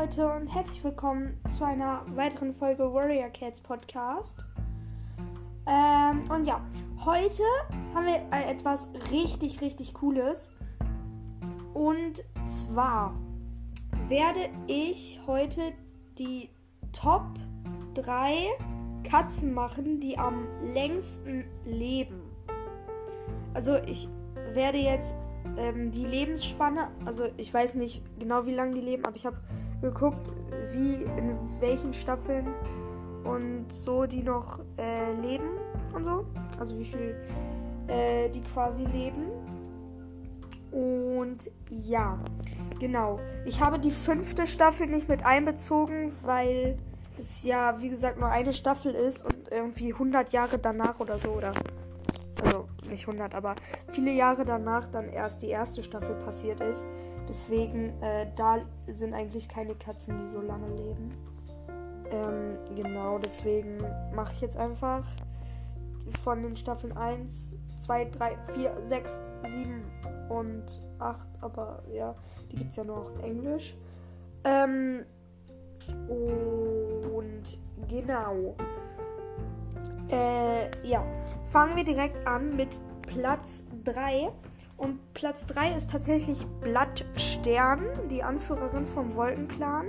Leute und herzlich willkommen zu einer weiteren Folge Warrior Cats Podcast. Ähm, und ja, heute haben wir etwas richtig, richtig Cooles. Und zwar werde ich heute die Top 3 Katzen machen, die am längsten leben. Also ich werde jetzt ähm, die Lebensspanne, also ich weiß nicht genau, wie lange die leben, aber ich habe geguckt, wie in welchen Staffeln und so die noch äh, leben und so. Also wie viel äh, die quasi leben. Und ja, genau. Ich habe die fünfte Staffel nicht mit einbezogen, weil es ja, wie gesagt, nur eine Staffel ist und irgendwie 100 Jahre danach oder so, oder also nicht 100, aber viele Jahre danach dann erst die erste Staffel passiert ist. Deswegen, äh, da sind eigentlich keine Katzen, die so lange leben. Ähm, genau, deswegen mache ich jetzt einfach von den Staffeln 1, 2, 3, 4, 6, 7 und 8. Aber ja, die gibt es ja nur auf Englisch. Ähm, und genau. Äh, ja, fangen wir direkt an mit Platz 3. Und Platz 3 ist tatsächlich Blattstern, die Anführerin vom Wolkenclan.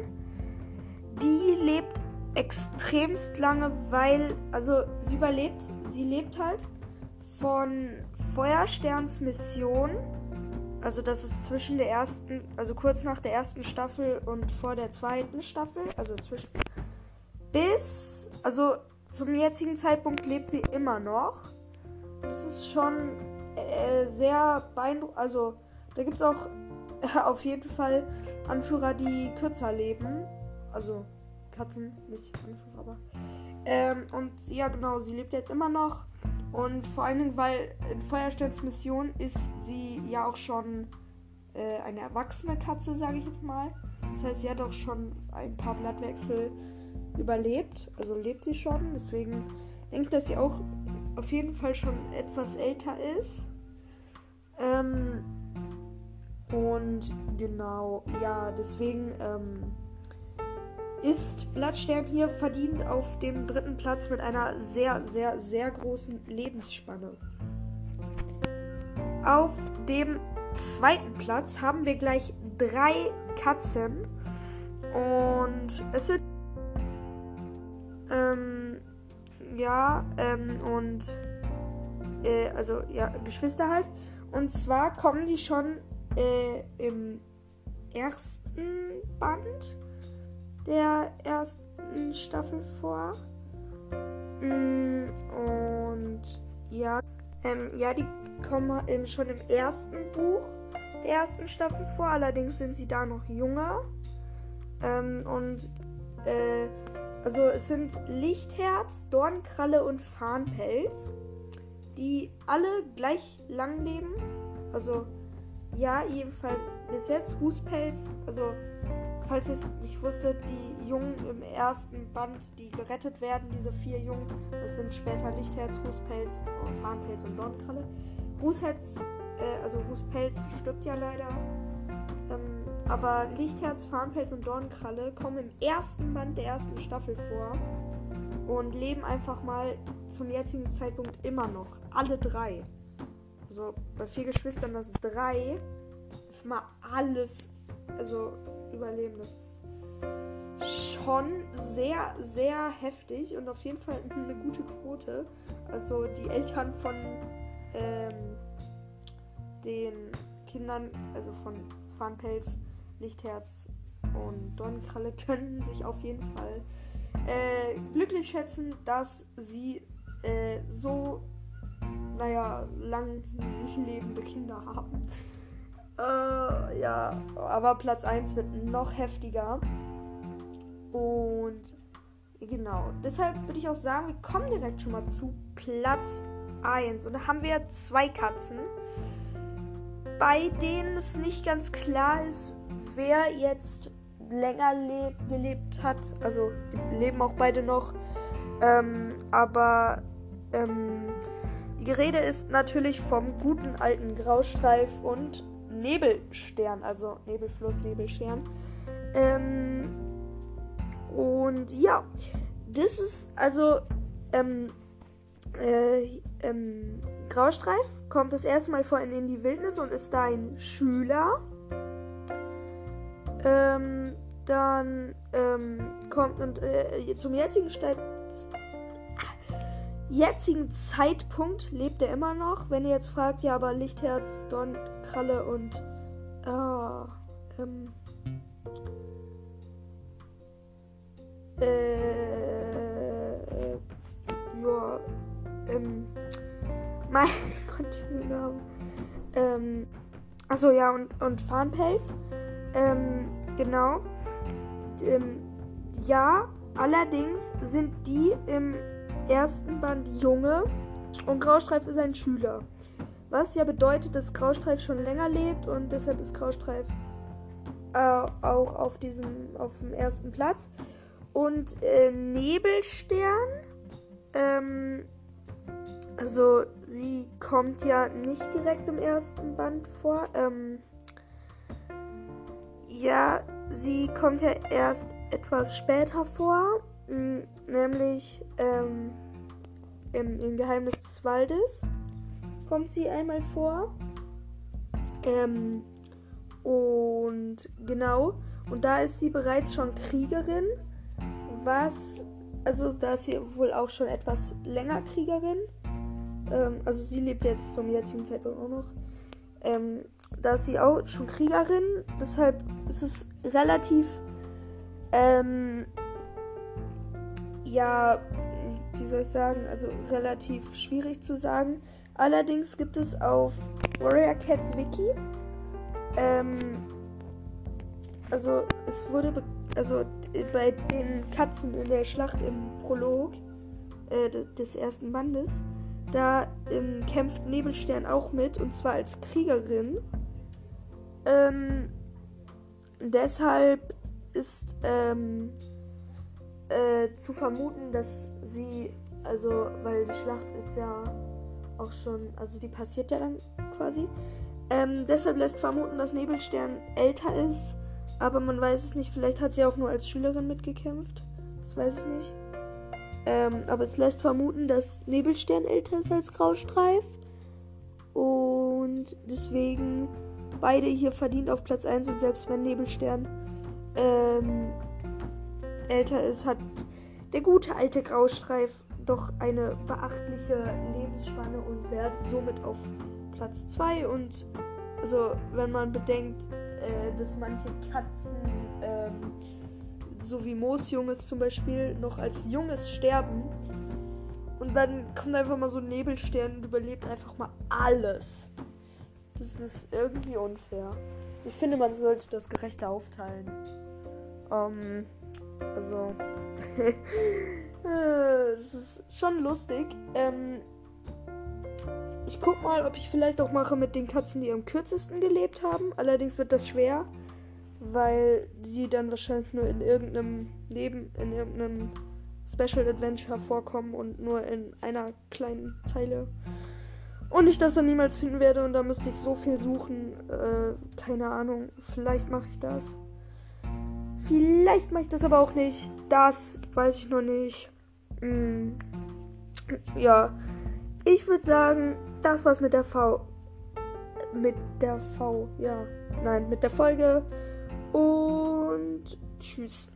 Die lebt extremst lange, weil, also sie überlebt, sie lebt halt von Feuersterns Mission. Also das ist zwischen der ersten, also kurz nach der ersten Staffel und vor der zweiten Staffel, also zwischen bis, also zum jetzigen Zeitpunkt lebt sie immer noch. Das ist schon äh, sehr beeindruckend. Also, da gibt es auch auf jeden Fall Anführer, die kürzer leben. Also, Katzen, nicht Anführer, aber. Ähm, und ja, genau, sie lebt jetzt immer noch. Und vor allen Dingen, weil in Feuersterns Mission ist sie ja auch schon äh, eine erwachsene Katze, sage ich jetzt mal. Das heißt, sie hat auch schon ein paar Blattwechsel überlebt. Also lebt sie schon. Deswegen denke ich, dass sie auch auf jeden Fall schon etwas älter ist. Ähm, und genau, ja, deswegen ähm, ist Blattstern hier verdient auf dem dritten Platz mit einer sehr, sehr, sehr großen Lebensspanne. Auf dem zweiten Platz haben wir gleich drei Katzen. Und es sind ähm, ja, ähm, und äh, also ja, Geschwister halt. Und zwar kommen die schon äh, im ersten Band der ersten Staffel vor. Mm, und ja, ähm, ja, die kommen eben schon im ersten Buch der ersten Staffel vor. Allerdings sind sie da noch jünger. Ähm, und äh, also es sind Lichtherz, Dornkralle und Farnpelz, die alle gleich lang leben. Also ja, jedenfalls bis jetzt Rußpelz. Also falls ihr es nicht wusstet, die Jungen im ersten Band, die gerettet werden, diese vier Jungen, das sind später Lichtherz, Rußpelz, Farnpelz und Dornkralle. Rußherz, äh, also Rußpelz stirbt ja leider. Ähm, aber Lichtherz, Farnpelz und Dornkralle kommen im ersten Band der ersten Staffel vor und leben einfach mal zum jetzigen Zeitpunkt immer noch. Alle drei. Also bei vier Geschwistern, das drei mal alles also überleben. Das ist schon sehr, sehr heftig und auf jeden Fall eine gute Quote. Also die Eltern von ähm, den Kindern, also von Farnpelz, Lichtherz und Dornkralle können sich auf jeden Fall äh, glücklich schätzen, dass sie äh, so, naja, lang lebende Kinder haben. Äh, ja, aber Platz 1 wird noch heftiger. Und genau, deshalb würde ich auch sagen, wir kommen direkt schon mal zu Platz 1. Und da haben wir zwei Katzen, bei denen es nicht ganz klar ist, wer jetzt länger leb gelebt hat. Also, die leben auch beide noch. Ähm, aber ähm, die Rede ist natürlich vom guten alten Graustreif und Nebelstern, also Nebelfluss, Nebelstern. Ähm, und ja, das ist also ähm, äh, ähm, Graustreif kommt das erste Mal vor in, in die Wildnis und ist da ein Schüler. Ähm, dann ähm, kommt und äh, zum jetzigen, Sta jetzigen Zeitpunkt lebt er immer noch. Wenn ihr jetzt fragt, ja, aber Lichtherz, Don, Kralle und äh, ähm, äh, ja, ähm, mein Gott, diese Namen. Ähm, achso, ja, und, und Farnpelz. Ähm, genau. Ähm, ja, allerdings sind die im ersten Band Junge und Graustreif ist ein Schüler. Was ja bedeutet, dass Graustreif schon länger lebt und deshalb ist Graustreif äh, auch auf diesem, auf dem ersten Platz. Und äh, Nebelstern, ähm, also sie kommt ja nicht direkt im ersten Band vor. Ähm, ja, sie kommt ja erst etwas später vor, nämlich ähm, im, im, Geheimnis des Waldes kommt sie einmal vor. Ähm, und genau, und da ist sie bereits schon Kriegerin, was, also da ist sie wohl auch schon etwas länger Kriegerin. Ähm, also sie lebt jetzt zum jetzigen Zeitpunkt auch noch. Da ist sie auch schon Kriegerin, deshalb ist es relativ, ähm, ja, wie soll ich sagen, also relativ schwierig zu sagen. Allerdings gibt es auf Warrior Cats Wiki, ähm, also es wurde, also bei den Katzen in der Schlacht im Prolog äh, des ersten Bandes, da ähm, kämpft Nebelstern auch mit, und zwar als Kriegerin. Ähm, deshalb ist ähm, äh, zu vermuten, dass sie, also, weil die Schlacht ist ja auch schon, also die passiert ja dann quasi. Ähm, deshalb lässt vermuten, dass Nebelstern älter ist, aber man weiß es nicht. Vielleicht hat sie auch nur als Schülerin mitgekämpft. Das weiß ich nicht. Ähm, aber es lässt vermuten, dass Nebelstern älter ist als Graustreif. Und deswegen beide hier verdient auf Platz 1 und selbst wenn Nebelstern ähm, älter ist, hat der gute alte Graustreif doch eine beachtliche Lebensspanne und wäre somit auf Platz 2 und also wenn man bedenkt, äh, dass manche Katzen, ähm, so wie Moosjunges zum Beispiel, noch als Junges sterben und dann kommt einfach mal so ein Nebelstern und überlebt einfach mal alles. Das ist irgendwie unfair. Ich finde, man sollte das gerechter aufteilen. Ähm, also. das ist schon lustig. Ähm, ich guck mal, ob ich vielleicht auch mache mit den Katzen, die am kürzesten gelebt haben. Allerdings wird das schwer, weil die dann wahrscheinlich nur in irgendeinem Leben, in irgendeinem Special Adventure vorkommen und nur in einer kleinen Zeile und ich das dann niemals finden werde und da müsste ich so viel suchen. Äh, keine Ahnung. Vielleicht mache ich das. Vielleicht mache ich das aber auch nicht. Das weiß ich noch nicht. Hm. Ja. Ich würde sagen, das war's mit der V. Mit der V, ja. Nein, mit der Folge. Und tschüss.